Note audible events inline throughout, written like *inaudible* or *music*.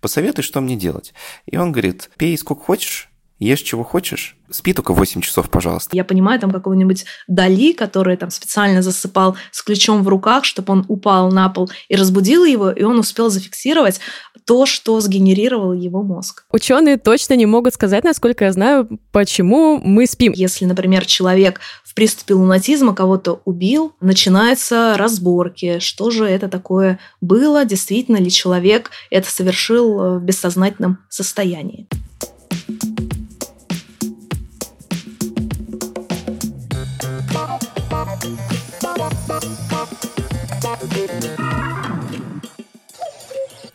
посоветуй, что мне делать. И он говорит, пей сколько хочешь, ешь чего хочешь, спи только 8 часов, пожалуйста. Я понимаю, там какого-нибудь Дали, который там специально засыпал с ключом в руках, чтобы он упал на пол и разбудил его, и он успел зафиксировать то, что сгенерировал его мозг. Ученые точно не могут сказать, насколько я знаю, почему мы спим. Если, например, человек в приступе лунатизма кого-то убил, начинаются разборки, что же это такое было, действительно ли человек это совершил в бессознательном состоянии.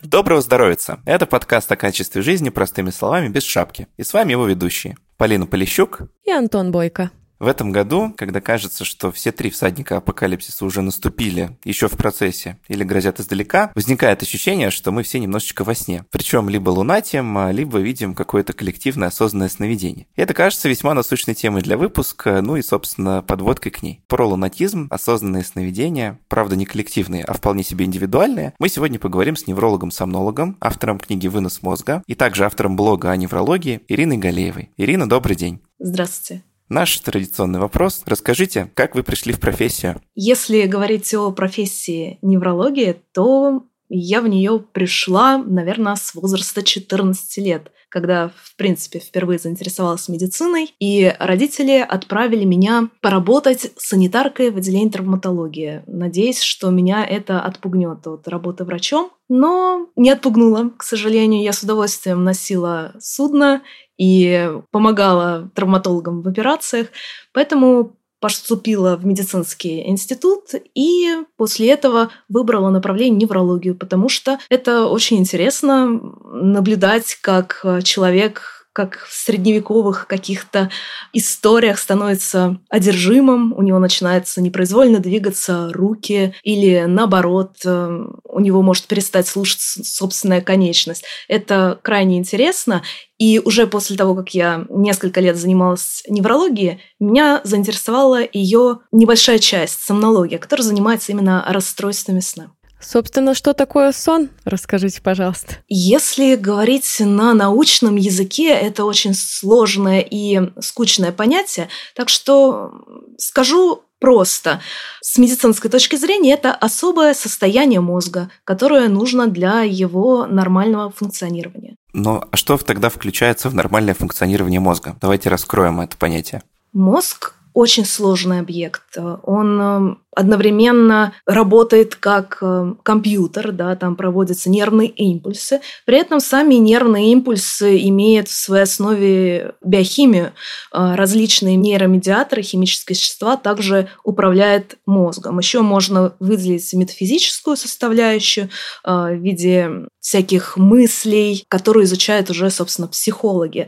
Доброго здоровья! Это подкаст о качестве жизни простыми словами без шапки. И с вами его ведущие Полина Полищук и Антон Бойко. В этом году, когда кажется, что все три всадника апокалипсиса уже наступили еще в процессе или грозят издалека, возникает ощущение, что мы все немножечко во сне. Причем либо лунатим, а либо видим какое-то коллективное осознанное сновидение. И это кажется весьма насущной темой для выпуска, ну и, собственно, подводкой к ней. Про лунатизм, осознанные сновидения, правда не коллективные, а вполне себе индивидуальные, мы сегодня поговорим с неврологом-сомнологом, автором книги «Вынос мозга» и также автором блога о неврологии Ириной Галеевой. Ирина, добрый день. Здравствуйте. Наш традиционный вопрос. Расскажите, как вы пришли в профессию? Если говорить о профессии неврологии, то я в нее пришла, наверное, с возраста 14 лет, когда, в принципе, впервые заинтересовалась медициной, и родители отправили меня поработать санитаркой в отделении травматологии, надеясь, что меня это отпугнет от работы врачом. Но не отпугнуло, к сожалению. Я с удовольствием носила судно и помогала травматологам в операциях. Поэтому поступила в медицинский институт и после этого выбрала направление неврологию, потому что это очень интересно наблюдать, как человек как в средневековых каких-то историях становится одержимым, у него начинается непроизвольно двигаться руки, или наоборот, э, у него может перестать слушать собственная конечность. Это крайне интересно, и уже после того, как я несколько лет занималась неврологией, меня заинтересовала ее небольшая часть, сомнология, которая занимается именно расстройствами сна. Собственно, что такое сон? Расскажите, пожалуйста. Если говорить на научном языке, это очень сложное и скучное понятие, так что скажу просто. С медицинской точки зрения это особое состояние мозга, которое нужно для его нормального функционирования. Ну, а что тогда включается в нормальное функционирование мозга? Давайте раскроем это понятие. Мозг очень сложный объект. Он эм, одновременно работает как эм, компьютер, да, там проводятся нервные импульсы. При этом сами нервные импульсы имеют в своей основе биохимию. Э, различные нейромедиаторы, химические вещества также управляют мозгом. Еще можно выделить метафизическую составляющую э, в виде всяких мыслей, которые изучают уже, собственно, психологи.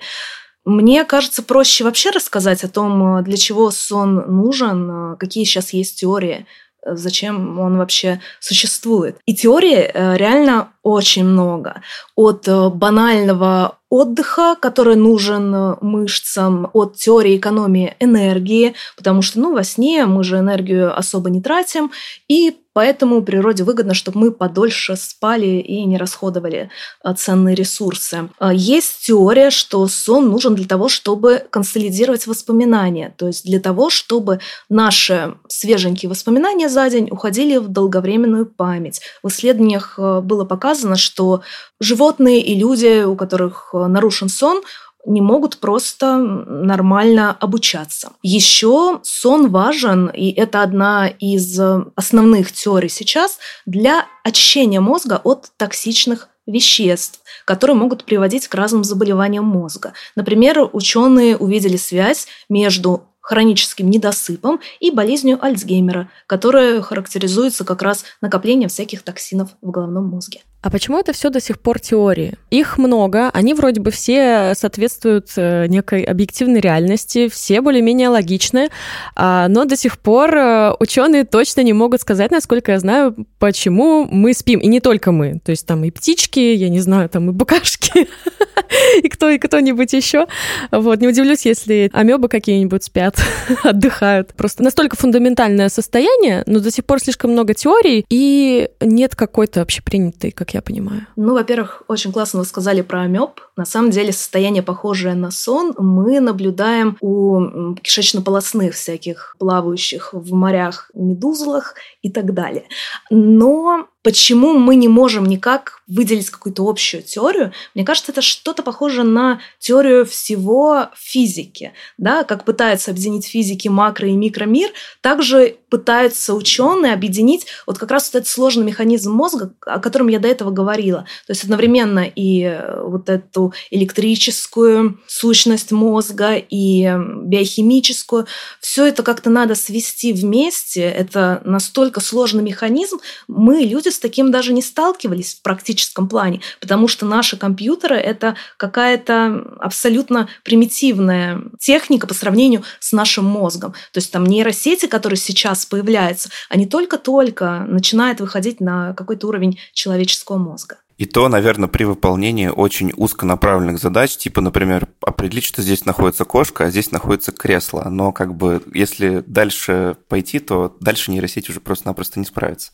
Мне кажется, проще вообще рассказать о том, э, для чего сон нужен, э, какие сейчас есть теории, э, зачем он вообще существует. И теории реально очень много. От банального отдыха, который нужен мышцам, от теории экономии энергии, потому что ну, во сне мы же энергию особо не тратим, и Поэтому природе выгодно, чтобы мы подольше спали и не расходовали а, ценные ресурсы. А, есть теория, что сон нужен для того, чтобы консолидировать воспоминания, то есть для того, чтобы наши свеженькие воспоминания за день уходили в долговременную память. В исследованиях а, было показано, что животные и люди, у которых нарушен сон, не могут просто нормально обучаться. Еще сон важен, и это одна из основных теорий сейчас, для очищения мозга от токсичных веществ, которые могут приводить к разным заболеваниям мозга. Например, ученые увидели связь между хроническим недосыпом и болезнью Альцгеймера, которая характеризуется как раз накоплением всяких токсинов в головном мозге. А почему это все до сих пор теории? Их много, они вроде бы все соответствуют э, некой объективной реальности, все более-менее логичны, а, но до сих пор э, ученые точно не могут сказать, насколько я знаю, почему мы спим. И не только мы. То есть там и птички, я не знаю, там и букашки, *laughs* и кто и кто-нибудь еще. Вот, не удивлюсь, если амебы какие-нибудь спят. Спят, *laughs* отдыхают. Просто настолько фундаментальное состояние, но до сих пор слишком много теорий, и нет какой-то общепринятой, как я понимаю. Ну, во-первых, очень классно вы сказали про амеб. На самом деле состояние, похожее на сон, мы наблюдаем у кишечно-полосных всяких плавающих в морях медузлах и так далее. Но почему мы не можем никак выделить какую-то общую теорию, мне кажется, это что-то похоже на теорию всего физики. Да? Как пытаются объединить физики макро- и микромир, также пытаются ученые объединить вот как раз вот этот сложный механизм мозга, о котором я до этого говорила. То есть одновременно и э, вот эту электрическую сущность мозга, и биохимическую. Все это как-то надо свести вместе. Это настолько сложный механизм. Мы, люди, с таким даже не сталкивались в практическом плане, потому что наши компьютеры — это какая-то абсолютно примитивная техника по сравнению с нашим мозгом. То есть там нейросети, которые сейчас появляются, они только-только начинают выходить на какой-то уровень человеческого мозга. И то, наверное, при выполнении очень узконаправленных задач, типа, например, определить, что здесь находится кошка, а здесь находится кресло. Но как бы если дальше пойти, то дальше нейросеть уже просто-напросто не справится.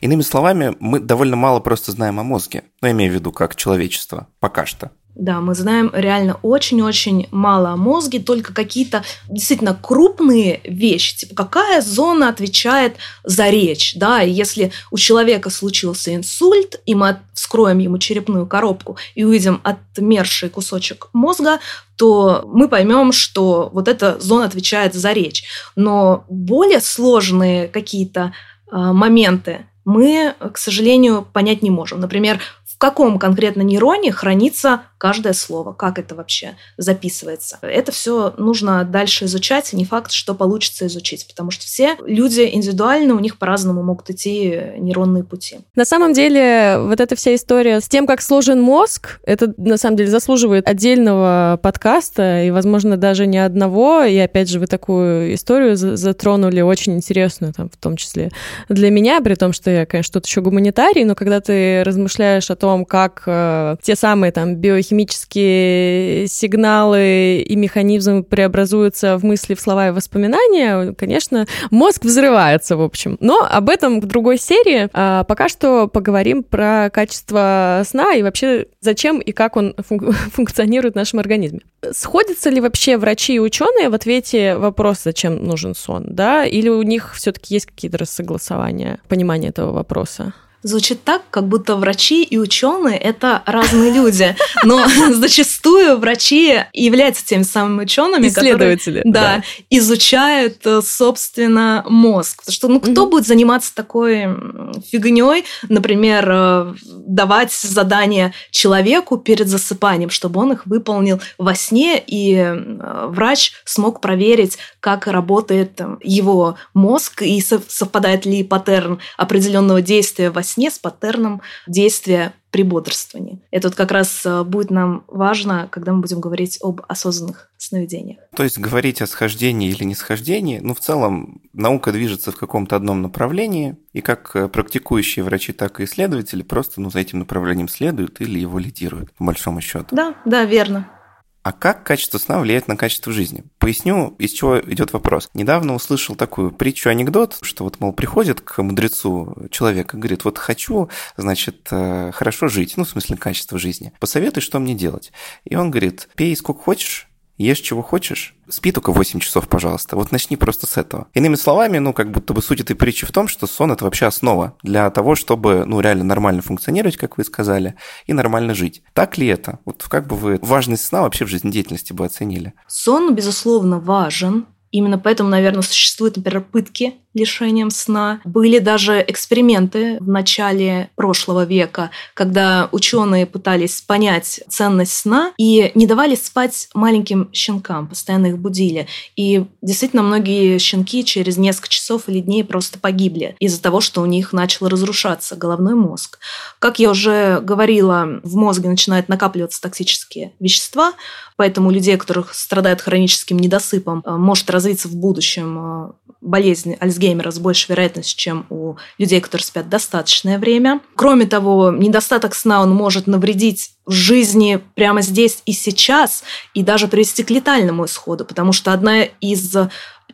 Иными словами, мы довольно мало просто знаем о мозге. Ну, я имею в виду как человечество. Пока что. Да, мы знаем реально очень-очень мало о мозге, только какие-то действительно крупные вещи, типа какая зона отвечает за речь, да, и если у человека случился инсульт, и мы вскроем ему черепную коробку и увидим отмерший кусочек мозга, то мы поймем, что вот эта зона отвечает за речь. Но более сложные какие-то э, моменты мы, к сожалению, понять не можем. Например, каком конкретно нейроне хранится каждое слово, как это вообще записывается. Это все нужно дальше изучать, не факт, что получится изучить, потому что все люди индивидуально, у них по-разному могут идти нейронные пути. На самом деле, вот эта вся история с тем, как сложен мозг, это на самом деле заслуживает отдельного подкаста, и, возможно, даже не одного. И опять же, вы такую историю затронули очень интересную, там, в том числе для меня, при том, что я, конечно, тут еще гуманитарий, но когда ты размышляешь о том, как э, те самые там биохимические химические сигналы и механизмы преобразуются в мысли, в слова и воспоминания, конечно, мозг взрывается, в общем. Но об этом в другой серии. А пока что поговорим про качество сна и вообще зачем и как он фун- *laughs* функционирует в нашем организме. Сходятся ли вообще врачи и ученые в ответе вопрос, зачем нужен сон, да? Или у них все-таки есть какие-то рассогласования, понимание этого вопроса? Звучит так, как будто врачи и ученые это разные люди. Но *laughs* зачастую врачи являются теми самыми учеными, Исследователи, которые да, да. изучают, э, собственно, мозг. Потому что ну, кто угу. будет заниматься такой фигней, например, э, давать задания человеку перед засыпанием, чтобы он их выполнил во сне, и э, врач смог проверить, как работает его мозг и совпадает ли паттерн определенного действия во сне сне с паттерном действия при бодрствовании. Это вот как раз э, будет нам важно, когда мы будем говорить об осознанных сновидениях. То есть говорить о схождении или не схождении, ну, в целом, наука движется в каком-то одном направлении, и как э, практикующие врачи, так и исследователи просто ну, за этим направлением следуют или его лидируют, по большому счету. Да, да, верно. А как качество сна влияет на качество жизни? Поясню, из чего идет вопрос. Недавно услышал такую притчу-анекдот, что вот, мол, приходит к мудрецу человек и говорит, вот хочу, значит, э, хорошо жить, ну, в смысле, качество жизни. Посоветуй, что мне делать. И он говорит, пей сколько хочешь, ешь чего хочешь, спи только 8 часов, пожалуйста. Вот начни просто с этого. Иными словами, ну, как будто бы суть этой притчи в том, что сон – это вообще основа для того, чтобы, ну, реально нормально функционировать, как вы сказали, и нормально жить. Так ли это? Вот как бы вы важность сна вообще в жизнедеятельности бы оценили? Сон, безусловно, важен. Именно поэтому, наверное, существуют, например, пытки лишением сна. Были даже эксперименты в начале прошлого века, когда ученые пытались понять ценность сна и не давали спать маленьким щенкам, постоянно их будили. И действительно многие щенки через несколько часов или дней просто погибли из-за того, что у них начал разрушаться головной мозг. Как я уже говорила, в мозге начинают накапливаться токсические вещества, поэтому у людей, которых страдают хроническим недосыпом, может развиться в будущем э, болезнь Альцгеймера Альцгеймера с большей вероятностью, чем у людей, которые спят достаточное время. Кроме того, недостаток сна он может навредить жизни прямо здесь и сейчас, и даже привести к летальному исходу, потому что одна из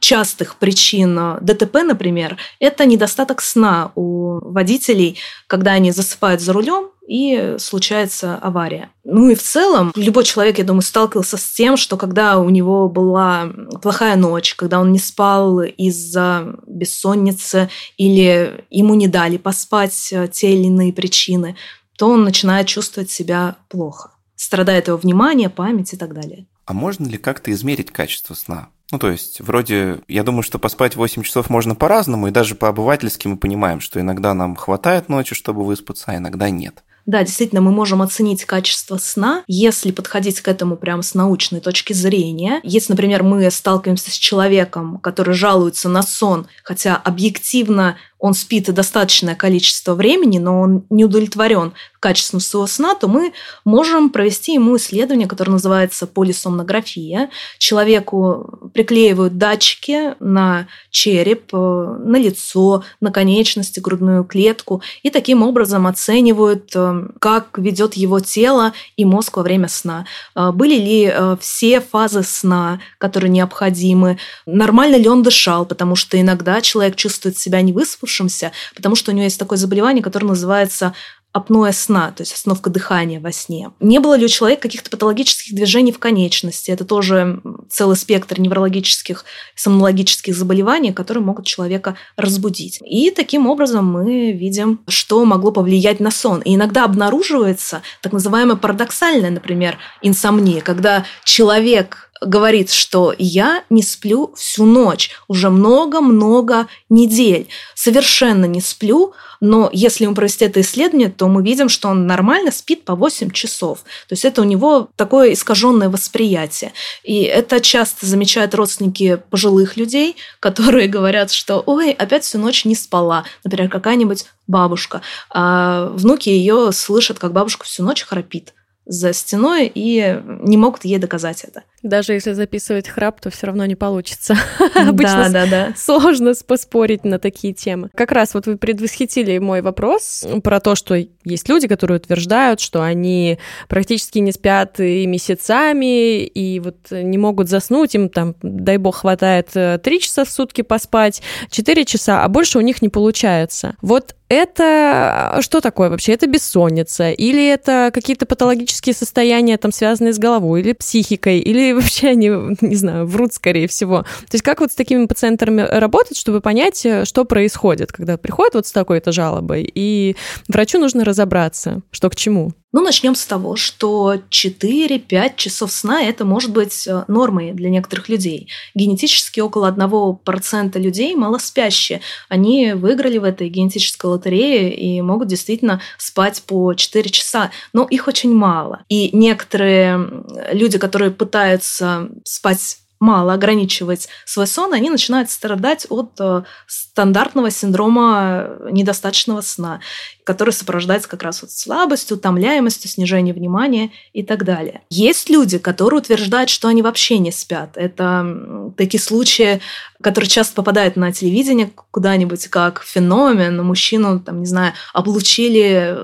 частых причин ДТП, например, это недостаток сна у водителей, когда они засыпают за рулем, и случается авария. Ну и в целом, любой человек, я думаю, сталкивался с тем, что когда у него была плохая ночь, когда он не спал из-за бессонницы или ему не дали поспать э, те или иные причины, то он начинает чувствовать себя плохо. Страдает его внимание, память и так далее. А можно ли как-то измерить качество сна? Ну, то есть, вроде, я думаю, что поспать 8 часов можно по-разному, и даже по-обывательски мы понимаем, что иногда нам хватает ночи, чтобы выспаться, а иногда нет. Да, действительно, мы можем оценить качество сна, если подходить к этому прямо с научной точки зрения. Если, например, мы сталкиваемся с человеком, который жалуется на сон, хотя объективно он спит достаточное количество времени, но он не удовлетворен качеством своего сна, то мы можем провести ему исследование, которое называется полисомнография. Человеку приклеивают датчики на череп, э, на лицо, на конечности, грудную клетку, и таким образом оценивают, э, как ведет его тело и мозг во время сна. Э, были ли все фазы сна, которые необходимы, нормально ли он дышал, потому что иногда человек чувствует себя не выспавшимся, потому что у него есть такое заболевание, которое называется апноэ сна, то есть остановка дыхания во сне. Не было ли у человека каких-то патологических движений в конечности? Это тоже целый спектр неврологических, сомнологических заболеваний, которые могут человека разбудить. И таким образом мы видим, что могло повлиять на сон. И иногда обнаруживается так называемая парадоксальная, например, инсомния, когда человек говорит, что я не сплю всю ночь, уже много-много недель, совершенно не сплю, но если ему провести это исследование, то мы видим, что он нормально спит по 8 часов. То есть это у него такое искаженное восприятие. И это часто замечают родственники пожилых людей, которые *laughs* говорят, что ой, опять всю ночь не спала. Например, какая-нибудь бабушка. А внуки ее слышат, как бабушка всю ночь храпит за стеной и не могут ей доказать это. Даже если записывать храп, то все равно не получится. *laughs* Обычно да, да, да. сложно поспорить на такие темы. Как раз вот вы предвосхитили мой вопрос про то, что есть люди, которые утверждают, что они практически не спят и месяцами, и вот не могут заснуть, им там, дай бог, хватает 3 э, часа в сутки поспать, 4 часа, а больше у них не получается. Вот это э, что такое вообще? Это бессонница? Или это какие-то патологические состояния, там, связанные с головой, или психикой, или *laughs* вообще они, не знаю, врут, скорее всего. То есть как вот с такими пациентами работать, чтобы понять, э, что происходит, когда приходят вот с такой-то жалобой, и врачу нужно разобраться, что к чему? Ну, начнем с того, что 4-5 часов сна – это может быть э, нормой для некоторых людей. Генетически около 1% людей малоспящие. Они выиграли в этой генетической лотерее и могут действительно спать по 4 часа. Но их очень мало. И некоторые люди, которые пытаются спать мало ограничивать свой сон, они начинают страдать от э, стандартного синдрома недостаточного сна, который сопровождается как раз вот слабостью, утомляемостью, снижением внимания и так далее. Есть люди, которые утверждают, что они вообще не спят. Это такие случаи, которые часто попадают на телевидение куда-нибудь как феномен. Мужчину, там, не знаю, облучили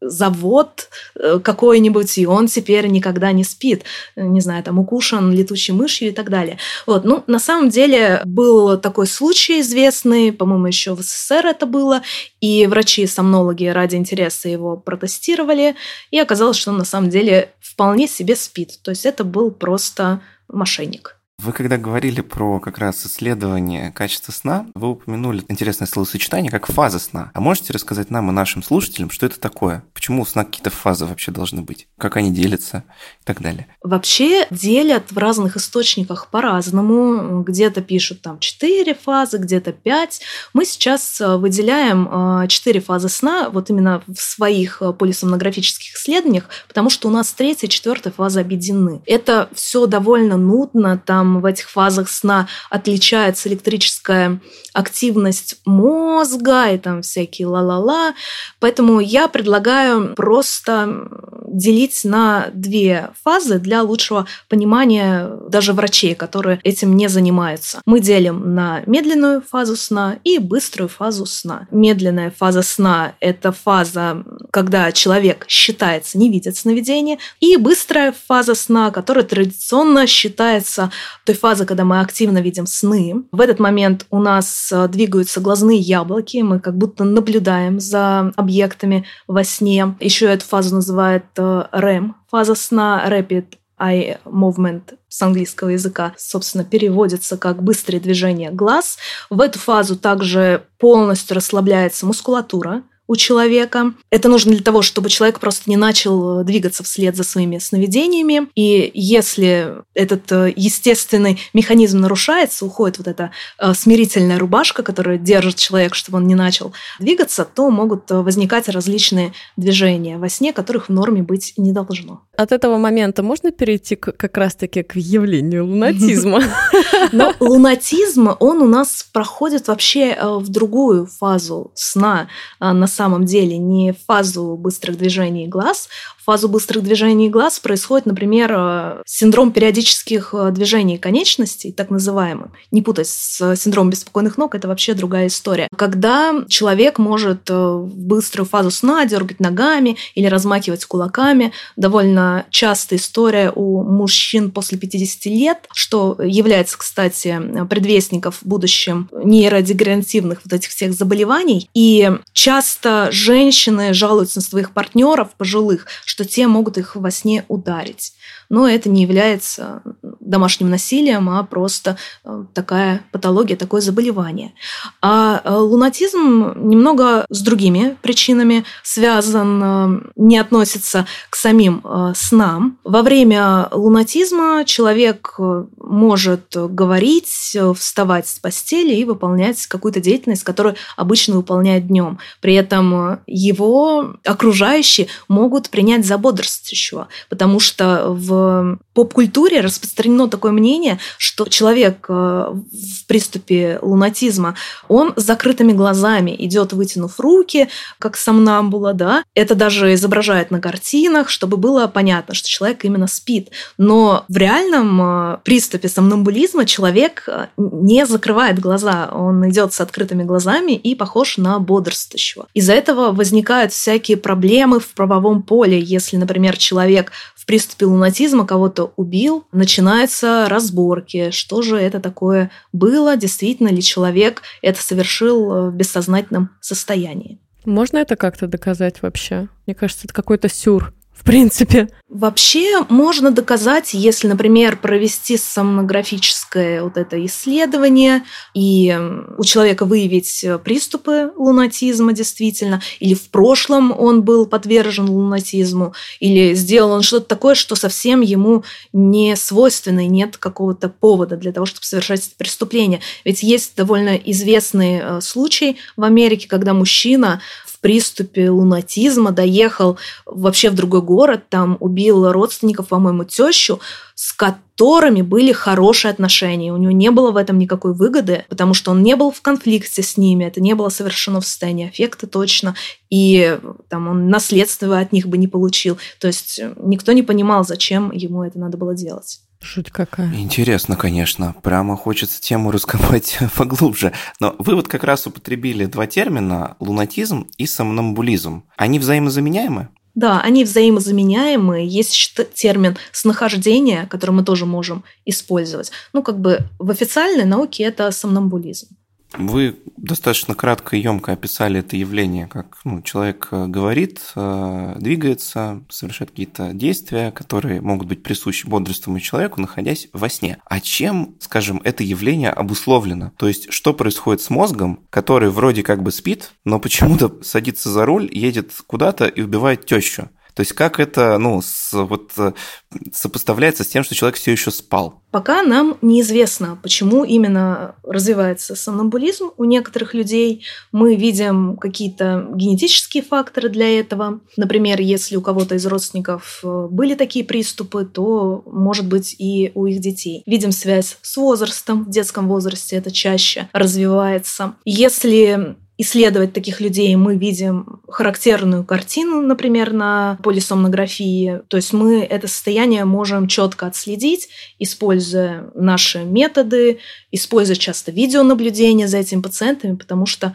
завод э, какой-нибудь, и он теперь никогда не спит, не знаю, там укушен летучей мышью и так далее. Вот, ну, на самом деле был такой случай известный, по-моему, еще в СССР это было, и врачи-сомнологи ради интереса его протестировали, и оказалось, что он на самом деле вполне себе спит. То есть это был просто мошенник. Вы когда говорили про как раз исследование качества сна, вы упомянули интересное словосочетание, как фаза сна. А можете рассказать нам и нашим слушателям, что это такое? Почему у сна какие-то фазы вообще должны быть? Как они делятся и так далее? Вообще делят в разных источниках по-разному. Где-то пишут там 4 фазы, где-то 5. Мы сейчас э, выделяем 4 э, фазы сна вот именно в своих э, полисомнографических исследованиях, потому что у нас третья и четвертая фаза объединены. Это все довольно нудно, там в этих фазах сна отличается электрическая активность мозга и там всякие ла-ла-ла. Поэтому я предлагаю просто делить на две фазы для лучшего понимания даже врачей, которые этим не занимаются. Мы делим на медленную фазу сна и быструю фазу сна. Медленная фаза сна – это фаза, когда человек считается, не видит сновидения, и быстрая фаза сна, которая традиционно считается той фазой, когда мы активно видим сны. В этот момент у нас э, двигаются глазные яблоки, мы как будто наблюдаем за объектами во сне. Еще эту фазу называют REM, фаза сна Rapid Eye Movement с английского языка, собственно, переводится как быстрое движение глаз. В эту фазу также полностью расслабляется мускулатура, у человека. Это нужно для того, чтобы человек просто не начал э, двигаться вслед за своими сновидениями. И если этот э, естественный механизм нарушается, уходит вот эта э, смирительная рубашка, которая держит человека, чтобы он не начал двигаться, то могут возникать различные движения во сне, которых в норме быть не должно. От этого момента можно перейти как раз-таки к явлению лунатизма? *laughs* Но лунатизм, он у нас проходит вообще в другую фазу сна. На самом деле не фазу быстрых движений глаз. Фазу быстрых движений глаз происходит, например, э, синдром периодических э, движений конечностей, так называемый. Не путать с синдромом беспокойных ног, это вообще другая история. Когда человек может э, в быструю фазу сна дергать ногами или размахивать кулаками. Довольно частая история у мужчин после 50 лет, что является, кстати, предвестников в будущем нейродегенеративных вот этих всех заболеваний. И часто женщины жалуются на своих партнеров пожилых, что те могут их во сне ударить. Но это не является домашним насилием, а просто э, такая патология, такое заболевание. А э, лунатизм немного с другими причинами связан, э, не относится к самим снам. Во время лунатизма человек может говорить, вставать с постели и выполнять какую-то деятельность, которую обычно выполняет днем. При этом его окружающие могут принять за бодрствующего, потому что в поп-культуре распространено такое мнение, что человек э, в приступе лунатизма, он с закрытыми глазами идет, вытянув руки, как сомнамбула, да. Это даже изображают на картинах, чтобы было понятно, что человек именно спит. Но в реальном э, приступе сомнамбулизма человек э, не закрывает глаза, он идет с открытыми глазами и похож на бодрствующего. Из-за этого возникают всякие проблемы в правовом поле, если, например, человек в приступе лунатизма кого-то убил, начинаются разборки, что же это такое было, действительно ли человек это совершил э, в бессознательном состоянии. Можно это как-то доказать вообще? Мне кажется, это какой-то сюр в принципе. Вообще можно доказать, если, например, провести сомнографическое вот это исследование и у человека выявить приступы лунатизма действительно, или в прошлом он был подвержен лунатизму, или сделал он что-то такое, что совсем ему не свойственно, и нет какого-то повода для того, чтобы совершать это преступление. Ведь есть довольно известный э, случай в Америке, когда мужчина приступе лунатизма доехал вообще в другой город, там убил родственников, по-моему, тещу, с которыми были хорошие отношения. У него не было в этом никакой выгоды, потому что он не был в конфликте с ними, это не было совершено в состоянии аффекта точно, и там он наследство от них бы не получил. То есть никто не понимал, зачем ему это надо было делать. Жуть какая. Интересно, конечно. Прямо хочется тему раскопать *laughs* поглубже. Но вы вот как раз употребили два термина – лунатизм и сомнамбулизм. Они взаимозаменяемы? Да, они взаимозаменяемы. Есть термин снахождение, который мы тоже можем использовать. Ну, как бы в официальной науке это сомнамбулизм. Вы достаточно кратко и емко описали это явление, как ну, человек э, говорит, э, двигается, совершает какие-то действия, которые могут быть присущи бодрствующему человеку, находясь во сне. А чем, скажем, это явление обусловлено? То есть, что происходит с мозгом, который вроде как бы спит, но почему-то садится за руль, едет куда-то и убивает тещу? То есть как это, ну, с, вот сопоставляется с тем, что человек все еще спал? Пока нам неизвестно, почему именно развивается сомнамбулизм у некоторых людей. Мы видим какие-то генетические факторы для этого. Например, если у кого-то из родственников э, были такие приступы, то, может быть, и у их детей. Видим связь с возрастом. В детском возрасте это чаще развивается. Если исследовать таких людей, мы видим характерную картину, например, на полисомнографии. То есть мы это состояние можем четко отследить, используя наши методы, используя часто видеонаблюдение за этими пациентами, потому что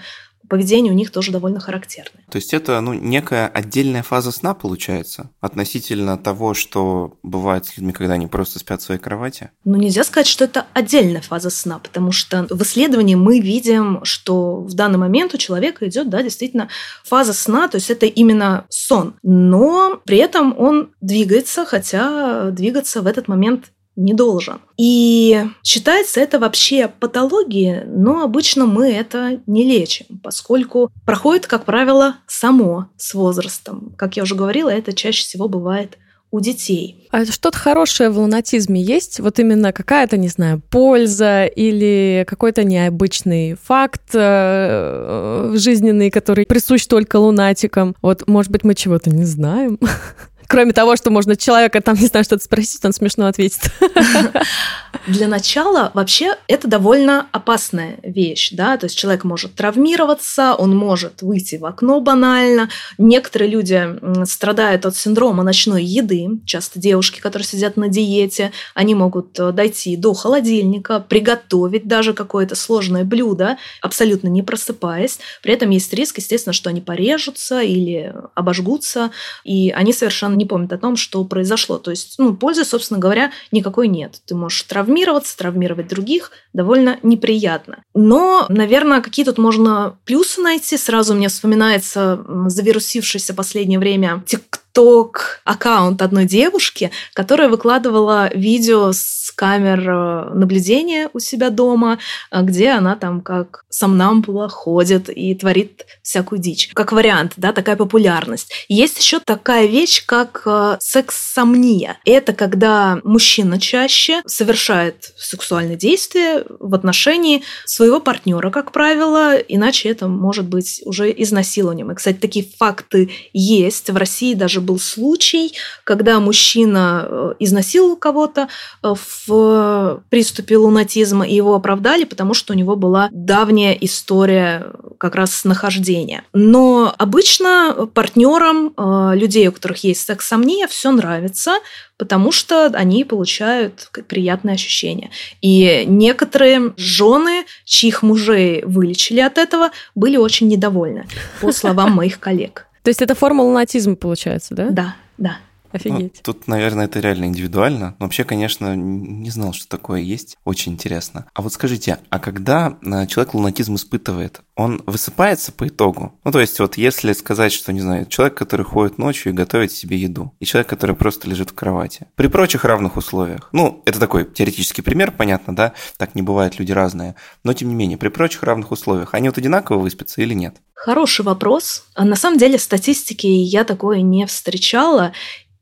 поведение у них тоже довольно характерное. То есть это ну, некая отдельная фаза сна получается относительно того, что бывает с людьми, когда они просто спят в своей кровати? Ну, нельзя сказать, что это отдельная фаза сна, потому что в исследовании мы видим, что в данный момент у человека идет, да, действительно фаза сна, то есть это именно сон. Но при этом он двигается, хотя двигаться в этот момент не должен. И считается это вообще патологией, но обычно мы это не лечим, поскольку проходит, как правило, само с возрастом. Как я уже говорила, это чаще всего бывает у детей. А что-то хорошее в лунатизме есть? Вот именно какая-то, не знаю, польза или какой-то необычный факт э, жизненный, который присущ только лунатикам? Вот, может быть, мы чего-то не знаем? *laughs* Кроме того, что можно человека там, не знаю, что-то спросить, он смешно ответит. *laughs* Для начала вообще это довольно опасная вещь, да, то есть человек может травмироваться, он может выйти в окно банально. Некоторые люди страдают от синдрома ночной еды, часто девушки, которые сидят на диете, они могут э, дойти до холодильника, приготовить даже какое-то сложное блюдо, абсолютно не просыпаясь. При этом есть риск, естественно, что они порежутся или обожгутся, и они совершенно не помнит о том, что произошло. То есть, ну, пользы, собственно говоря, никакой нет. Ты можешь травмироваться, травмировать других, довольно неприятно. Но, наверное, какие тут можно плюсы найти. Сразу мне вспоминается завирусившийся последнее время TikTok ток аккаунт одной девушки, которая выкладывала видео с камер э, наблюдения у себя дома, э, где она там как сомнамбула ходит и творит всякую дичь. Как вариант, да, такая популярность. Есть еще такая вещь, как э, секс-сомния. Это когда мужчина чаще совершает сексуальное действие в отношении своего партнера, как правило, иначе это может быть уже изнасилованием. И, кстати, такие факты есть. В России даже был случай, когда мужчина э, изнасиловал кого-то э, в приступе лунатизма, и его оправдали, потому что у него была давняя история как раз нахождения. Но обычно партнерам э, людей, у которых есть секс-сомния, все нравится, потому что они получают приятные ощущения. И некоторые жены, чьих мужей вылечили от этого, были очень недовольны, по словам моих коллег. То есть это форма лунатизма получается, да? Да, да. Офигеть. Ну, тут, наверное, это реально индивидуально. Но вообще, конечно, не знал, что такое есть. Очень интересно. А вот скажите, а когда э, человек лунатизм испытывает, он высыпается по итогу? Ну, то есть, вот если сказать, что, не знаю, человек, который ходит ночью и готовит себе еду, и человек, который просто лежит в кровати, при прочих равных условиях, ну, это такой теоретический пример, понятно, да, так не бывает, люди разные, но, тем не менее, при прочих равных условиях, они вот одинаково выспятся или нет? Хороший вопрос. А на самом деле статистики я такое не встречала.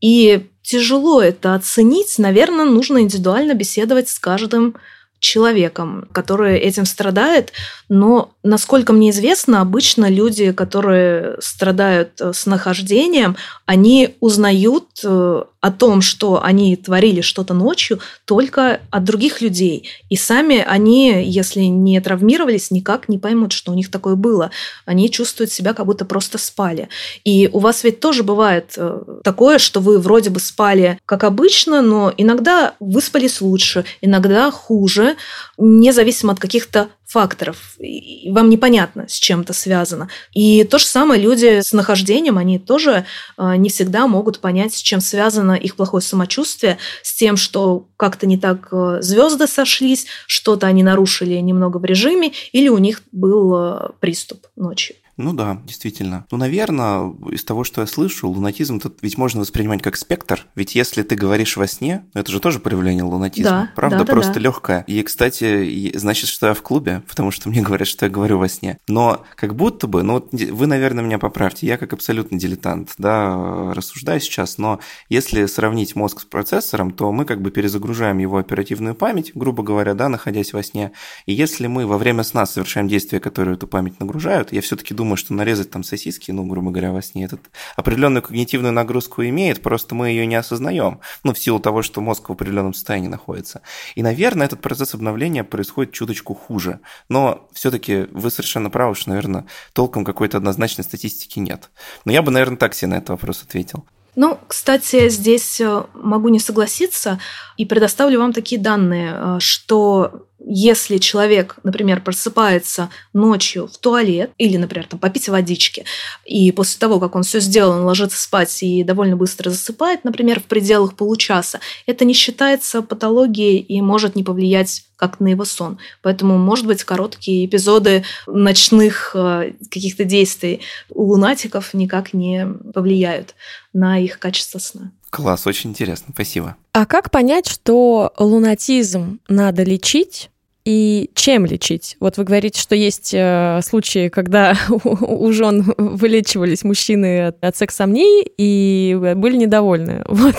И тяжело это оценить. Наверное, нужно индивидуально беседовать с каждым человеком, который этим страдает. Но, насколько мне известно, обычно люди, которые страдают э, с нахождением, они узнают э, о том, что они творили что-то ночью, только от других людей. И сами они, если не травмировались, никак не поймут, что у них такое было. Они чувствуют себя, как будто просто спали. И у вас ведь тоже бывает э, такое, что вы вроде бы спали как обычно, но иногда выспались лучше, иногда хуже, независимо от каких-то факторов. И вам непонятно, с чем это связано. И то же самое люди с нахождением, они тоже э, не всегда могут понять, с чем связано их плохое самочувствие, с тем, что как-то не так э, звезды сошлись, что-то они нарушили немного в режиме, или у них был э, приступ ночью. Ну да, действительно. Ну, наверное, из того, что я слышу, лунатизм тут ведь можно воспринимать как спектр. Ведь если ты говоришь во сне, это же тоже проявление лунатизма. Да, Правда, да, да, просто да. легкое. И, кстати, значит, что я в клубе, потому что мне говорят, что я говорю во сне. Но как будто бы, ну, вы, наверное, меня поправьте, я как абсолютно дилетант, да, рассуждаю сейчас, но если сравнить мозг с процессором, то мы как бы перезагружаем его оперативную память, грубо говоря, да, находясь во сне. И если мы во время сна совершаем действия, которые эту память нагружают, я все-таки думаю, что нарезать там сосиски, ну, грубо говоря, во сне, этот определенную когнитивную нагрузку имеет, просто мы ее не осознаем, ну, в силу того, что мозг в определенном состоянии находится. И, наверное, этот процесс обновления происходит чуточку хуже. Но все-таки вы совершенно правы, что, наверное, толком какой-то однозначной статистики нет. Но я бы, наверное, так себе на этот вопрос ответил. Ну, кстати, здесь э, могу не согласиться и предоставлю вам такие данные, э, что если человек, например, просыпается ночью в туалет или, например, там, попить водички, и после того, как он все сделал, он ложится спать и довольно быстро засыпает, например, в пределах получаса, это не считается патологией и может не повлиять как на его сон. Поэтому, может быть, короткие эпизоды ночных э, каких-то действий у лунатиков никак не повлияют на их качество сна. Класс, очень интересно, спасибо. А как понять, что лунатизм надо лечить, и чем лечить? Вот вы говорите, что есть э, случаи, когда *laughs* у, жен вылечивались мужчины от, от секс-сомнений и были недовольны. *laughs* Вот.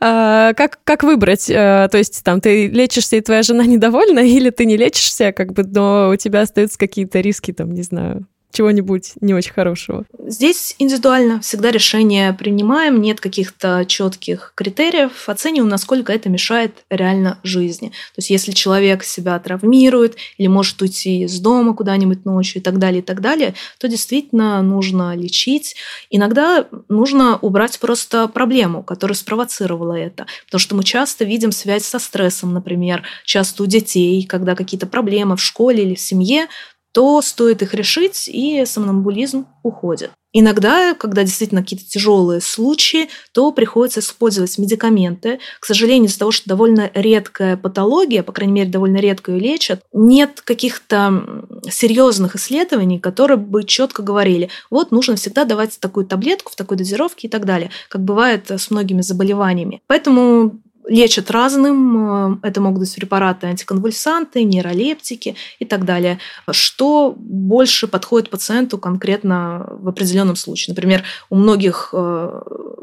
а, как, как выбрать? А, то есть там ты лечишься, и твоя жена *laughs* недовольна, или ты не лечишься, как бы, но у тебя остаются какие-то риски, там, не знаю, чего-нибудь не очень хорошего? Здесь индивидуально всегда решение принимаем, нет каких-то четких критериев, оцениваем, насколько это мешает реально жизни. То есть если человек себя травмирует или может уйти из дома куда-нибудь ночью и так далее, и так далее, то действительно нужно лечить. Иногда нужно убрать просто проблему, которая спровоцировала это. Потому что мы часто видим связь со стрессом, например, часто у детей, когда какие-то проблемы в школе или в семье, то стоит их решить, и сомнамбулизм уходит. Иногда, когда действительно какие-то тяжелые случаи, то приходится использовать медикаменты. К сожалению, из-за того, что довольно редкая патология, по крайней мере, довольно редко ее лечат, нет каких-то серьезных исследований, которые бы четко говорили, вот нужно всегда давать такую таблетку в такой дозировке и так далее, как бывает с многими заболеваниями. Поэтому лечат разным. Э, это могут быть препараты антиконвульсанты, нейролептики и так далее. Что больше подходит пациенту конкретно в определенном случае. Например, у многих э,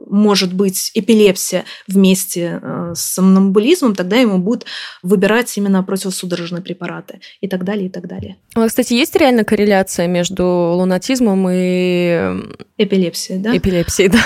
может быть эпилепсия вместе э, с сомнамбулизмом, тогда ему будут выбирать именно противосудорожные препараты и так далее, и так далее. А, кстати, есть реально корреляция между лунатизмом и... Эпилепсией, да? Эпилепсией, да.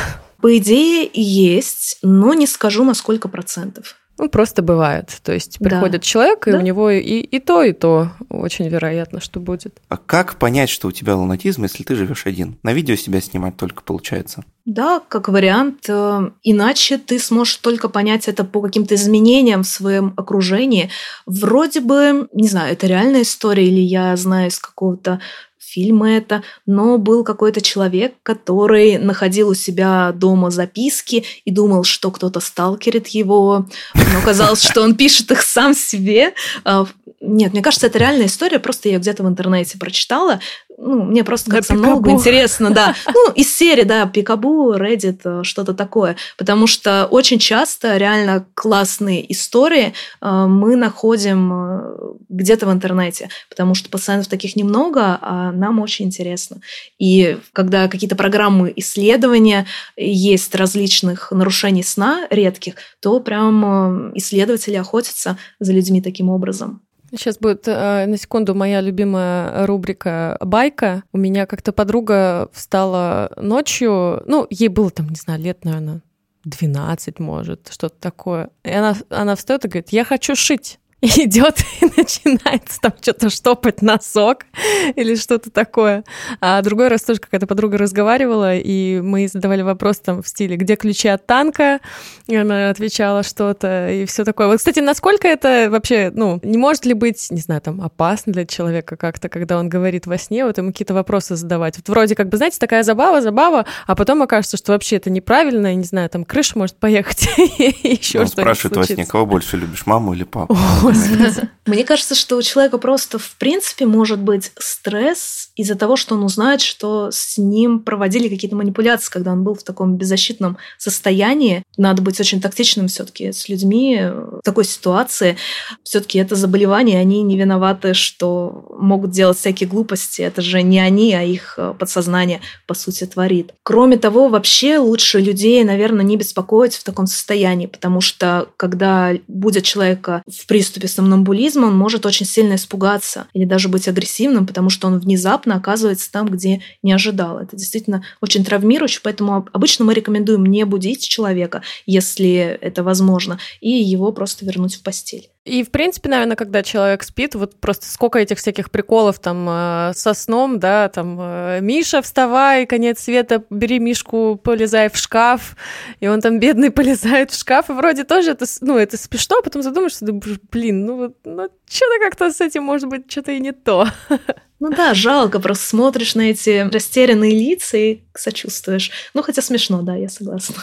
По идее, есть, но не скажу на сколько процентов. Ну, просто бывает. То есть приходит да. человек, и да. у него и, и то, и то очень вероятно, что будет. А как понять, что у тебя лунатизм, если ты живешь один? На видео себя снимать только получается. Да, как вариант. Э, иначе ты сможешь только понять это по каким-то изменениям в своем окружении. Вроде бы, не знаю, это реальная история, или я знаю из какого-то фильмы это, но был какой-то человек, который находил у себя дома записки и думал, что кто-то сталкерит его, но казалось, что он пишет их сам себе. А, нет, мне кажется, это реальная история, просто я где-то в интернете прочитала, ну, мне просто как-то много интересно, да. *laughs* Ну, из серии, да, Пикабу, Reddit, э, что-то такое. Потому что очень часто реально классные истории э, мы находим э, где-то в интернете, потому что пациентов таких немного, а нам очень интересно. И когда какие-то программы исследования есть различных нарушений сна редких, то прям исследователи охотятся за людьми таким образом. Сейчас будет э, на секунду моя любимая рубрика «Байка». У меня как-то подруга встала ночью, ну, ей было там, не знаю, лет, наверное, 12, может, что-то такое. И она, она встает и говорит, я хочу шить. *laughs* идет и начинается там что-то штопать носок *laughs* или что-то такое. А другой раз тоже какая-то подруга разговаривала, и мы задавали вопрос там в стиле, где ключи от танка? И она отвечала что-то и все такое. Вот, кстати, насколько это вообще, ну, не может ли быть, не знаю, там, опасно для человека как-то, когда он говорит во сне, вот ему какие-то вопросы задавать. Вот вроде как бы, знаете, такая забава, забава, а потом окажется, что вообще это неправильно, и, не знаю, там крыша может поехать, *laughs* еще что-то спрашивает во сне, кого больше любишь, маму или папу? Господи. *laughs* Мне кажется, что у человека просто в принципе может быть стресс из-за того, что он узнает, что с ним проводили какие-то манипуляции, когда он был в таком беззащитном состоянии. Надо быть очень тактичным все-таки с людьми в такой ситуации. Все-таки это заболевание, они не виноваты, что могут делать всякие глупости. Это же не они, а их э, подсознание, по сути, творит. Кроме того, вообще лучше людей, наверное, не беспокоить в таком состоянии, потому что когда будет человека в приступе сомнамбулизма, он может очень сильно испугаться или даже быть агрессивным, потому что он внезапно оказывается там, где не ожидал. Это действительно очень травмирующе, поэтому обычно мы рекомендуем не будить человека, если это возможно, и его просто вернуть в постель. И, в принципе, наверное, когда человек спит, вот просто сколько этих всяких приколов там э, со сном, да, там, э, Миша, вставай, конец света, бери Мишку, полезай в шкаф, и он там бедный *laughs* полезает в шкаф, и вроде тоже это, ну, это смешно, а потом задумаешься, блин, ну, ну что-то как-то с этим может быть что-то и не то. *laughs* Ну да, жалко, просто смотришь на эти растерянные лица и сочувствуешь. Ну, хотя смешно, да, я согласна.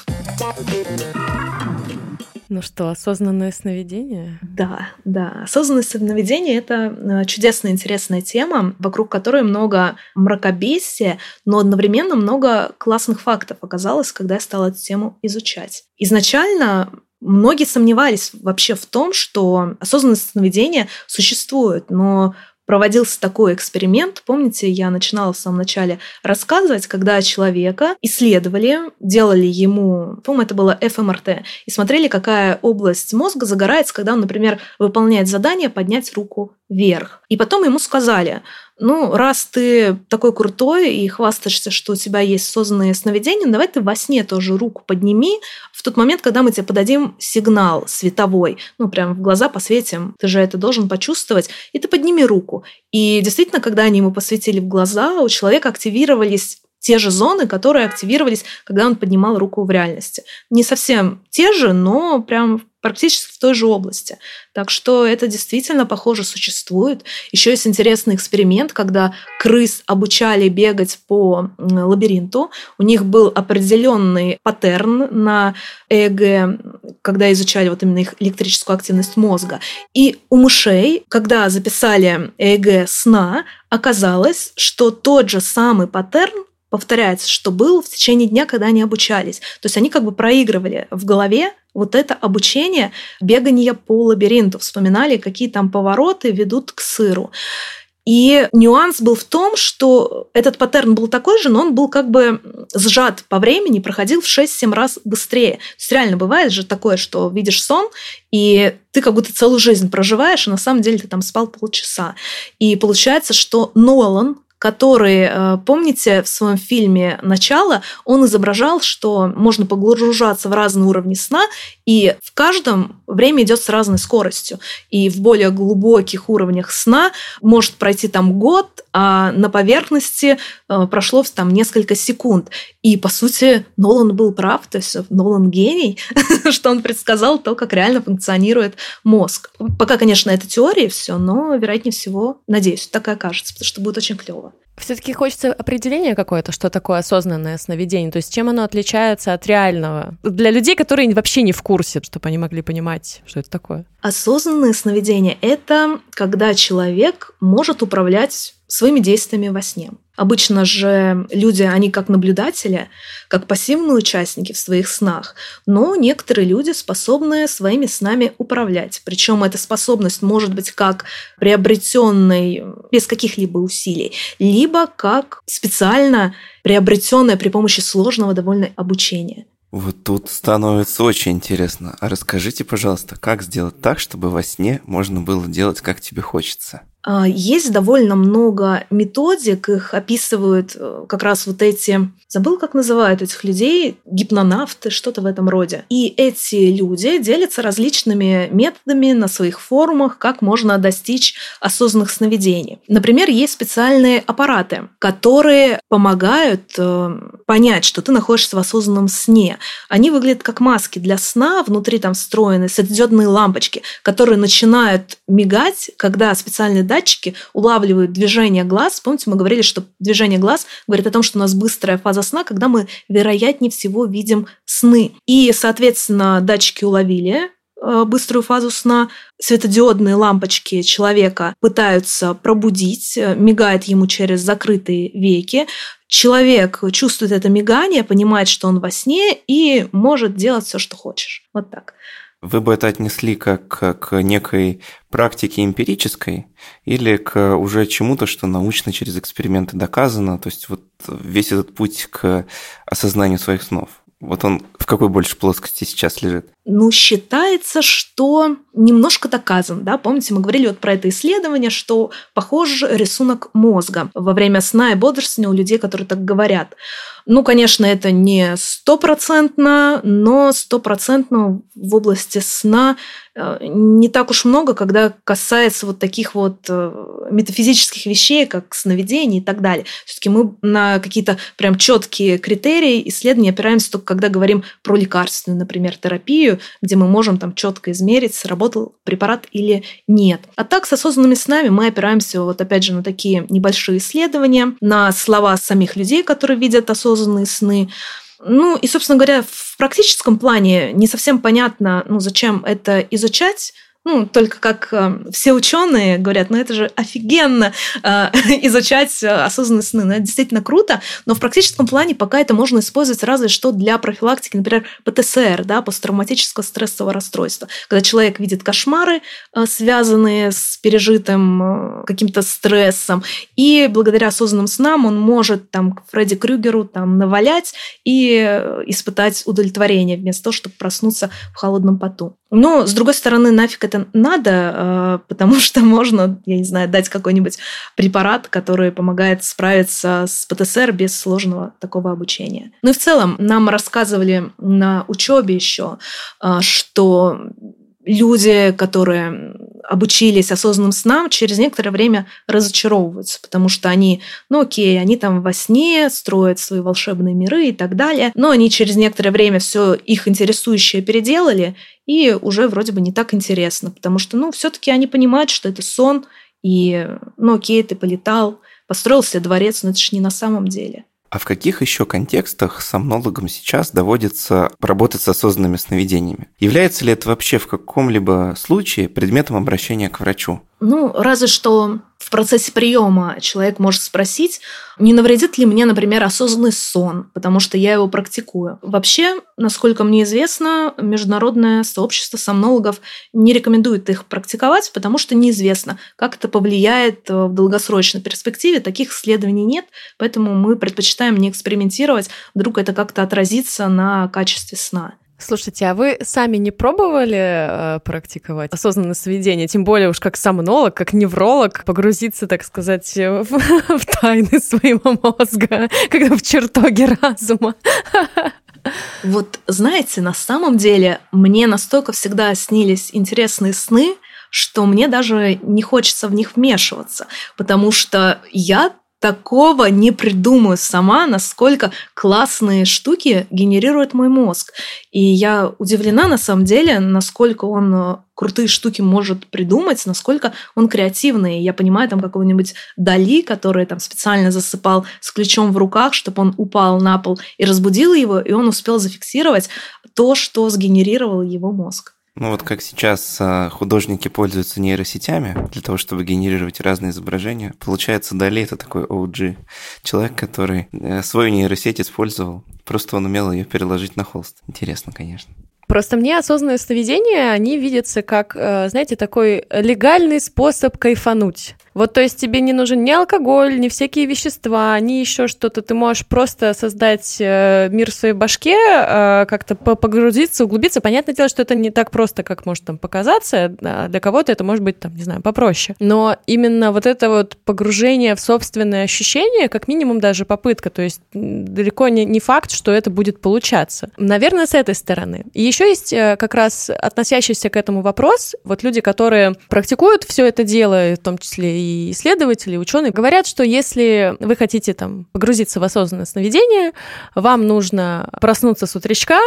Ну что, осознанное сновидение? Да, да. Осознанное сновидение — это э, чудесная, интересная тема, вокруг которой много мракобесия, но одновременно много классных фактов оказалось, когда я стала эту тему изучать. Изначально Многие сомневались вообще в том, что осознанное сновидение существует, но проводился такой эксперимент. Помните, я начинала в самом начале рассказывать, когда человека исследовали, делали ему, по-моему, это было ФМРТ, и смотрели, какая область мозга загорается, когда он, например, выполняет задание поднять руку вверх. И потом ему сказали, ну, раз ты такой крутой и хвастаешься, что у тебя есть созданные сновидения, давай ты во сне тоже руку подними в тот момент, когда мы тебе подадим сигнал световой, ну, прям в глаза посветим, ты же это должен почувствовать, и ты подними руку. И действительно, когда они ему посветили в глаза, у человека активировались те же зоны, которые активировались, когда он поднимал руку в реальности. Не совсем те же, но прям практически в той же области. Так что это действительно, похоже, существует. Еще есть интересный эксперимент, когда крыс обучали бегать по лабиринту. У них был определенный паттерн на ЭЭГ, когда изучали вот именно их электрическую активность мозга. И у мышей, когда записали ЭЭГ сна, оказалось, что тот же самый паттерн повторяется, что был в течение дня, когда они обучались. То есть они как бы проигрывали в голове вот это обучение бегания по лабиринту, вспоминали, какие там повороты ведут к сыру. И нюанс был в том, что этот паттерн был такой же, но он был как бы сжат по времени, проходил в 6-7 раз быстрее. То есть реально бывает же такое, что видишь сон, и ты как будто целую жизнь проживаешь, а на самом деле ты там спал полчаса. И получается, что Нолан, который, э, помните, в своем фильме «Начало» он изображал, что можно погружаться в разные уровни сна, и в каждом время идет с разной скоростью. И в более глубоких уровнях сна может пройти там год, а на поверхности э, прошло там несколько секунд. И, по сути, Нолан был прав, то есть Нолан гений, *laughs* что он предсказал то, как реально функционирует мозг. Пока, конечно, это теория все, но, вероятнее всего, надеюсь, так и окажется, потому что будет очень клево. Все-таки хочется определения какое-то, что такое осознанное сновидение. То есть чем оно отличается от реального? Для людей, которые вообще не в курсе, чтобы они могли понимать, что это такое. Осознанное сновидение – это когда человек может управлять своими действиями во сне. Обычно же люди, они как наблюдатели, как пассивные участники в своих снах, но некоторые люди способны своими снами управлять. Причем эта способность может быть как приобретенной без каких-либо усилий, либо как специально приобретенная при помощи сложного довольно обучения. Вот тут становится очень интересно. А расскажите, пожалуйста, как сделать так, чтобы во сне можно было делать, как тебе хочется? А, есть довольно много методик, их описывают э, как раз вот эти, забыл, как называют этих людей, гипнонавты, что-то в этом роде. И эти люди делятся различными методами на своих форумах, как можно достичь осознанных сновидений. Например, есть специальные аппараты, которые помогают э, понять, что ты находишься в осознанном сне. Они выглядят как маски для сна, внутри там встроены светодиодные лампочки, которые начинают мигать, когда специальные датчики улавливают движение глаз. Помните, мы говорили, что движение глаз говорит о том, что у нас быстрая фаза сна, когда мы, вероятнее всего, видим сны. И, соответственно, датчики уловили э, быструю фазу сна. Светодиодные лампочки человека пытаются пробудить, э, мигает ему через закрытые веки. Человек чувствует это мигание, понимает, что он во сне и может делать все, что хочешь. Вот так. Вы бы это отнесли как к некой практике эмпирической или к уже чему-то, что научно через эксперименты доказано, то есть вот весь этот путь к осознанию своих снов? Вот он в какой больше плоскости сейчас лежит? Ну, считается, что немножко доказан, да, помните, мы говорили вот про это исследование, что похож рисунок мозга во время сна и бодрствования у людей, которые так говорят. Ну, конечно, это не стопроцентно, но стопроцентно в области сна э, не так уж много, когда касается вот таких вот э, метафизических вещей, как сновидение и так далее. Все-таки мы на какие-то прям четкие критерии исследования опираемся только когда говорим про лекарственную, например, терапию, где мы можем там четко измерить, сработал препарат или нет. А так с осознанными снами мы опираемся вот опять же на такие небольшие исследования, на слова самих людей, которые видят осознанные сны. Ну и, собственно говоря, в практическом плане не совсем понятно, ну, зачем это изучать, ну, только как э, все ученые говорят, ну это же офигенно э, *laughs* изучать осознанные сны, ну это действительно круто, но в практическом плане пока это можно использовать разве что для профилактики, например, ПТСР, да, посттравматического стрессового расстройства, когда человек видит кошмары, э, связанные с пережитым э, каким-то стрессом, и благодаря осознанным снам он может там к Фредди Крюгеру там навалять и э, испытать удовлетворение вместо того, чтобы проснуться в холодном поту. Но, с другой стороны, нафиг это надо, э, потому что *laughs* можно, я не знаю, дать какой-нибудь препарат, который помогает справиться с ПТСР без сложного такого обучения. Ну и в целом нам рассказывали на учебе еще, э, что люди, которые обучились осознанным снам, через некоторое время разочаровываются, потому что они, ну окей, они там во сне строят свои волшебные миры и так далее, но они через некоторое время все их интересующее переделали, и уже вроде бы не так интересно, потому что, ну, все-таки они понимают, что это сон, и, ну, окей, ты полетал, построил себе дворец, но это же не на самом деле. А в каких еще контекстах сомнологам сейчас доводится работать с осознанными сновидениями? Является ли это вообще в каком-либо случае предметом обращения к врачу? Ну, разве что в процессе приема человек может спросить, не навредит ли мне, например, осознанный сон, потому что я его практикую. Вообще, насколько мне известно, международное сообщество сомнологов не рекомендует их практиковать, потому что неизвестно, как это повлияет в долгосрочной перспективе. Таких исследований нет, поэтому мы предпочитаем не экспериментировать, вдруг это как-то отразится на качестве сна. Слушайте, а вы сами не пробовали э, практиковать осознанное сведение, тем более уж как сомнолог, как невролог, погрузиться, так сказать, в, *laughs* в тайны своего мозга, когда в чертоге разума? *laughs* Вот знаете, на самом деле мне настолько всегда снились интересные сны, что мне даже не хочется в них вмешиваться, потому что я такого не придумаю сама, насколько классные штуки генерирует мой мозг. И я удивлена на самом деле, насколько он э, крутые штуки может придумать, насколько он креативный. Я понимаю, там какого-нибудь Дали, который там специально засыпал с ключом в руках, чтобы он упал на пол и разбудил его, и он успел зафиксировать то, что сгенерировал его мозг. Ну вот как сейчас а, художники пользуются нейросетями для того, чтобы генерировать разные изображения. Получается, Дали это такой OG. Человек, который э, свою нейросеть использовал. Просто он умел ее переложить на холст. Интересно, конечно. Просто мне осознанное сновидение, они видятся как, э, знаете, такой легальный способ кайфануть. Вот, то есть тебе не нужен ни алкоголь, ни всякие вещества, ни еще что-то. Ты можешь просто создать э, мир в своей башке, э, как-то погрузиться, углубиться. Понятное дело, что это не так просто, как может там показаться. Для кого-то это может быть, там, не знаю, попроще. Но именно вот это вот погружение в собственные ощущения, как минимум даже попытка, то есть далеко не, не факт, что это будет получаться. Наверное, с этой стороны. И еще есть э, как раз относящийся к этому вопрос. Вот люди, которые практикуют все это дело, в том числе и исследователи, и ученые говорят, что если вы хотите там погрузиться в осознанное сновидение, вам нужно проснуться с утречка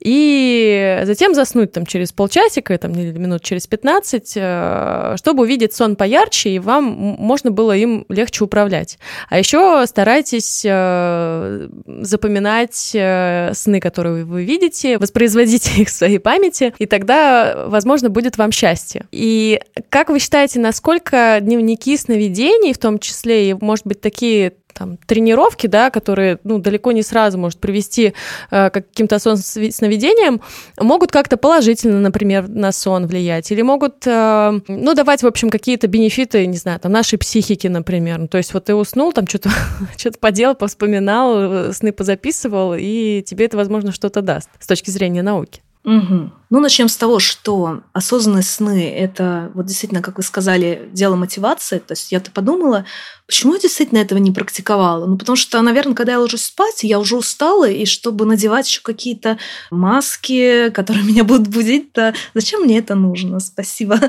и затем заснуть там через полчасика, там, или минут через 15, э, чтобы увидеть сон поярче, и вам можно было им легче управлять. А еще старайтесь э, запоминать э, сны, которые вы видите, воспроизводить *laughs* их в своей памяти, и тогда, возможно, будет вам счастье. И как вы считаете, насколько дневники сновидений, в том числе и, может быть, такие там, тренировки, да, которые ну, далеко не сразу может привести э, к каким-то сновидениям, могут как-то положительно, например, на сон влиять, или могут, э, ну, давать, в общем, какие-то бенефиты, не знаю, там, нашей психике, например. Ну, то есть вот ты уснул, там что-то *laughs* что поделал, повспоминал, э, сны позаписывал, и тебе это, возможно, что-то даст с точки зрения науки. Угу. Ну, начнем с того, что осознанные сны – это, вот действительно, как вы сказали, дело мотивации. То есть я-то подумала, почему я действительно этого не практиковала? Ну, потому что, наверное, когда я ложусь спать, я уже устала, и чтобы надевать еще какие-то маски, которые *laughs* меня будут будить, то зачем мне это нужно? Спасибо.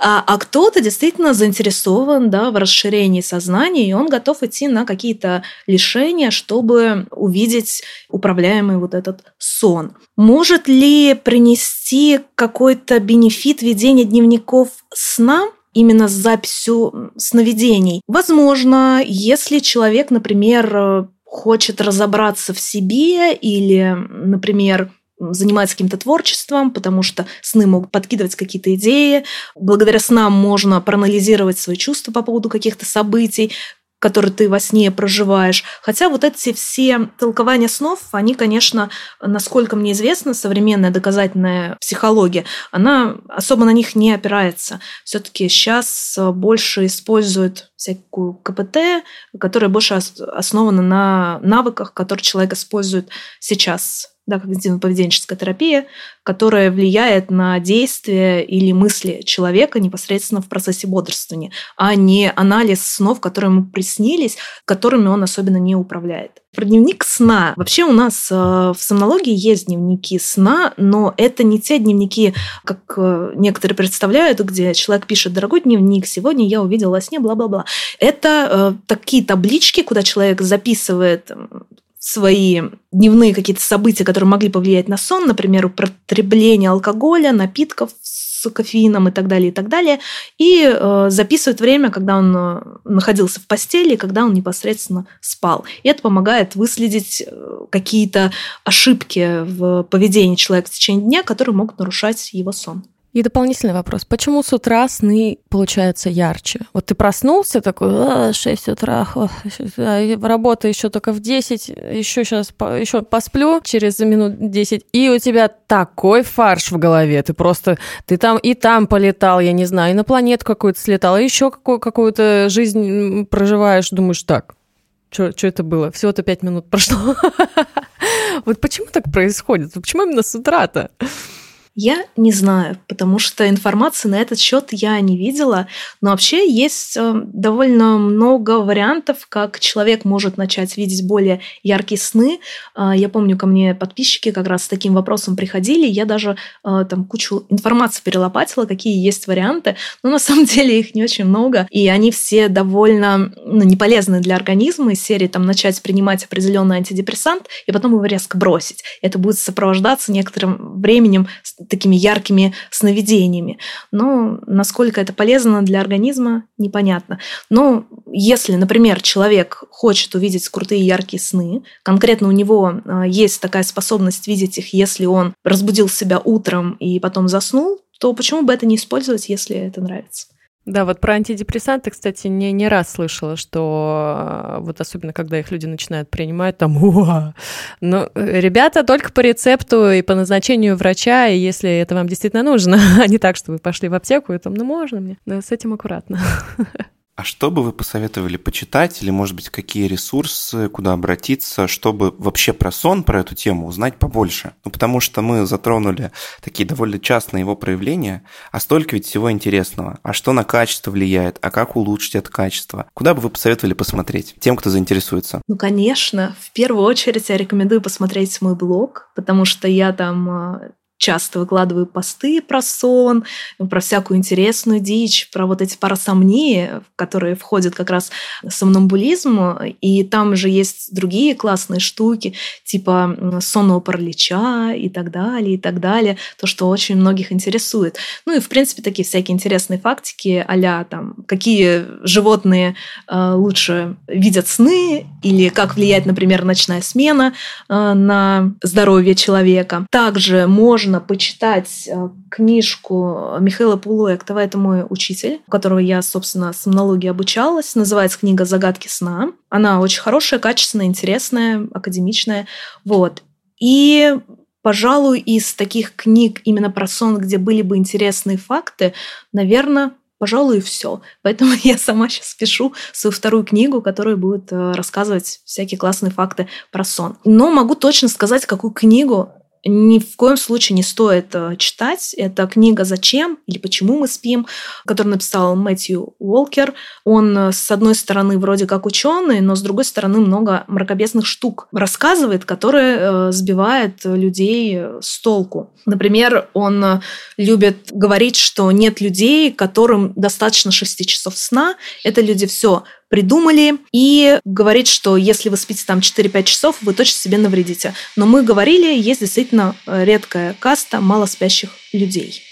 А, а кто-то действительно заинтересован да, в расширении сознания, и он готов идти на какие-то лишения, чтобы увидеть управляемый вот этот сон. Может ли принести какой-то бенефит ведения дневников сна именно с записью сновидений. Возможно, если человек, например, хочет разобраться в себе или, например, занимается каким-то творчеством, потому что сны могут подкидывать какие-то идеи. Благодаря снам можно проанализировать свои чувства по поводу каких-то событий, который ты во сне проживаешь. Хотя вот эти все толкования снов, они, конечно, насколько мне известно, современная доказательная психология, она особо на них не опирается. Все-таки сейчас больше используют всякую КПТ, которая больше основана на навыках, которые человек использует сейчас да, когнитивно-поведенческая терапия, которая влияет на действия или мысли человека непосредственно в процессе бодрствования, а не анализ снов, которые ему приснились, которыми он особенно не управляет. Про дневник сна. Вообще у нас э, в сомнологии есть дневники сна, но это не те дневники, как э, некоторые представляют, где человек пишет «Дорогой дневник, сегодня я увидел во сне, бла-бла-бла». Это э, такие таблички, куда человек записывает свои дневные какие-то события, которые могли повлиять на сон, например, употребление алкоголя, напитков с кофеином и так далее, и так далее, и э, записывает время, когда он э, находился в постели, когда он непосредственно спал. И это помогает выследить э, какие-то ошибки в поведении человека в течение дня, которые могут нарушать его сон. И дополнительный вопрос. Почему с утра сны получаются ярче? Вот ты проснулся такой, 6 утра, работа еще только в 10, еще сейчас еще посплю через минут 10, и у тебя такой фарш в голове. Ты просто, ты там и там полетал, я не знаю, и на планету какую-то слетал, и еще какую- какую-то жизнь проживаешь, думаешь, так, что это было? Всего-то 5 минут прошло. *laughs* Вот почему так происходит? Почему именно с утра-то? Я не знаю, потому что информации на этот счет я не видела. Но вообще есть э, довольно много вариантов, как человек может начать видеть более яркие сны. А, я помню, ко мне подписчики как раз с таким вопросом приходили. Я даже э, там кучу информации перелопатила, какие есть варианты. Но на самом *laughs* деле их не очень много. И они все довольно ну, неполезны для организма. Из серии там начать принимать определенный антидепрессант и потом его резко бросить. Это будет сопровождаться некоторым временем такими яркими сновидениями. Но насколько это полезно для организма, непонятно. Но если, например, человек хочет увидеть крутые яркие сны, конкретно у него а, есть такая способность видеть их, если он разбудил себя утром и потом заснул, то почему бы это не использовать, если это нравится? Да, вот про антидепрессанты, кстати, не, не раз слышала, что вот особенно когда их люди начинают принимать, там, уа! Но э, ребята только по рецепту и по назначению врача, и если это вам действительно нужно, *laughs* а не так, что вы пошли в аптеку и там, ну можно мне, да, с этим аккуратно. *laughs* А что бы вы посоветовали почитать, или, может быть, какие ресурсы, куда обратиться, чтобы вообще про сон, про эту тему узнать побольше? Ну, потому что мы затронули такие довольно частные его проявления, а столько ведь всего интересного. А что на качество влияет, а как улучшить это качество? Куда бы вы посоветовали посмотреть тем, кто заинтересуется? Ну, конечно, в первую очередь я рекомендую посмотреть мой блог, потому что я там а, часто выкладываю посты про сон, про всякую интересную дичь, про вот эти парасомнии, в которые входит как раз сомнамбулизм. И там же есть другие классные штуки, типа сонного паралича и так далее, и так далее. То, что очень многих интересует. Ну и, в принципе, такие всякие интересные фактики а там, какие животные э, лучше видят сны или как влияет, например, ночная смена э, на здоровье человека. Также можно можно почитать э, книжку Михаила Пулуэктова, это мой учитель, у которого я, собственно, сомнологии обучалась. Называется книга «Загадки сна». Она очень хорошая, качественная, интересная, академичная. Вот. И Пожалуй, из таких книг именно про сон, где были бы интересные факты, наверное, пожалуй, и все. Поэтому *laughs* я сама сейчас пишу свою вторую книгу, которая будет э, рассказывать всякие классные факты про сон. Но могу точно сказать, какую книгу ни в коем случае не стоит э, читать. Это книга «Зачем?» или «Почему мы спим», которую написал Мэтью Уолкер. Он, э, с одной стороны, вроде как ученый, но с другой стороны, много мракобесных штук рассказывает, которые э, сбивают людей с толку. Например, он любит говорить, что нет людей, которым достаточно 6 часов сна. Это люди все придумали и говорит, что если вы спите там 4-5 часов, вы точно себе навредите. Но мы говорили, есть действительно э, редкая каста малоспящих людей.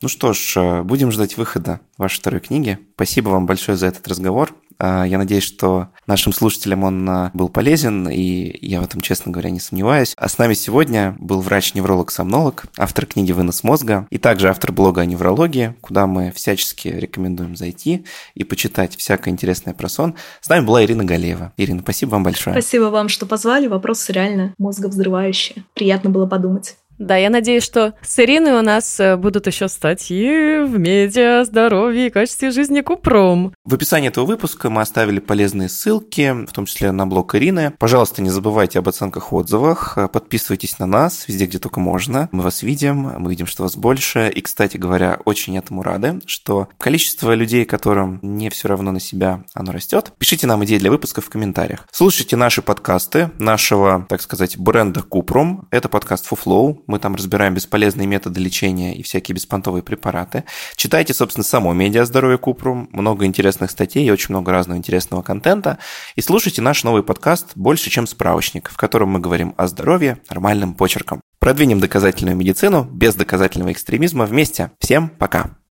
Ну что ж, э, будем ждать выхода вашей второй книги. Спасибо вам большое за этот разговор. А, я надеюсь, что нашим слушателям он а, был полезен, и я в этом, честно говоря, не сомневаюсь. А с нами сегодня был врач-невролог-сомнолог, автор книги «Вынос мозга» и также автор блога о неврологии, куда мы всячески рекомендуем зайти и почитать всякое интересное про сон. С нами была Ирина Галеева. Ирина, спасибо вам большое. Спасибо вам, что позвали. Вопросы реально мозговзрывающие. Приятно было подумать. Да, я надеюсь, что с Ириной у нас э, будут еще статьи в медиа, здоровье и качестве жизни Купром. В описании этого выпуска мы оставили полезные ссылки, в том числе на блог Ирины. Пожалуйста, не забывайте об оценках, отзывах, подписывайтесь на нас везде, где только можно. Мы вас видим, мы видим, что вас больше. И, кстати говоря, очень этому рады, что количество людей, которым не все равно на себя, оно растет. Пишите нам идеи для выпусков в комментариях. Слушайте наши подкасты нашего, так сказать, бренда Купром. Это подкаст Фуфлоу мы там разбираем бесполезные методы лечения и всякие беспонтовые препараты. Читайте, собственно, само медиа здоровье Купрум, много интересных статей и очень много разного интересного контента. И слушайте наш новый подкаст «Больше, чем справочник», в котором мы говорим о здоровье нормальным почерком. Продвинем доказательную медицину без доказательного экстремизма вместе. Всем пока!